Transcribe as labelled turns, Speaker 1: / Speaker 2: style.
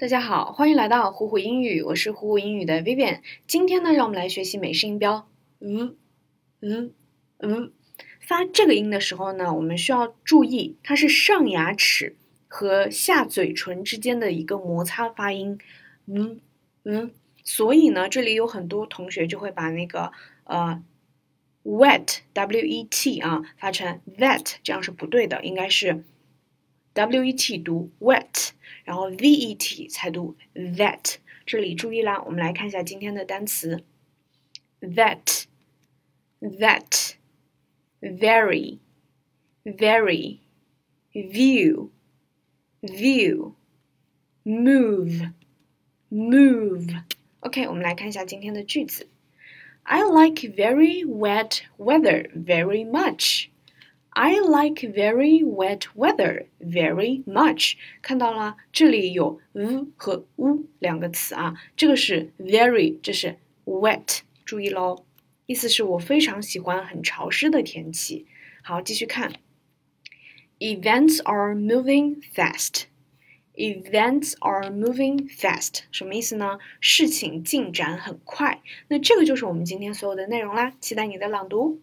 Speaker 1: 大家好，欢迎来到虎虎英语，我是虎虎英语的 Vivian。今天呢，让我们来学习美式音标。嗯嗯嗯，发这个音的时候呢，我们需要注意，它是上牙齿和下嘴唇之间的一个摩擦发音。嗯嗯，所以呢，这里有很多同学就会把那个呃 wet w e t 啊发成 that，这样是不对的，应该是 w e t 读 wet。然后 v e t 才读 that，这里注意啦，我们来看一下今天的单词：that、that、very、very、view、view、move、move。OK，我们来看一下今天的句子：I like very wet weather very much. I like very wet weather very much。看到了，这里有 v 和 u 两个词啊，这个是 very，这是 wet，注意喽，意思是我非常喜欢很潮湿的天气。好，继续看，Events are moving fast。Events are moving fast，什么意思呢？事情进展很快。那这个就是我们今天所有的内容啦，期待你的朗读。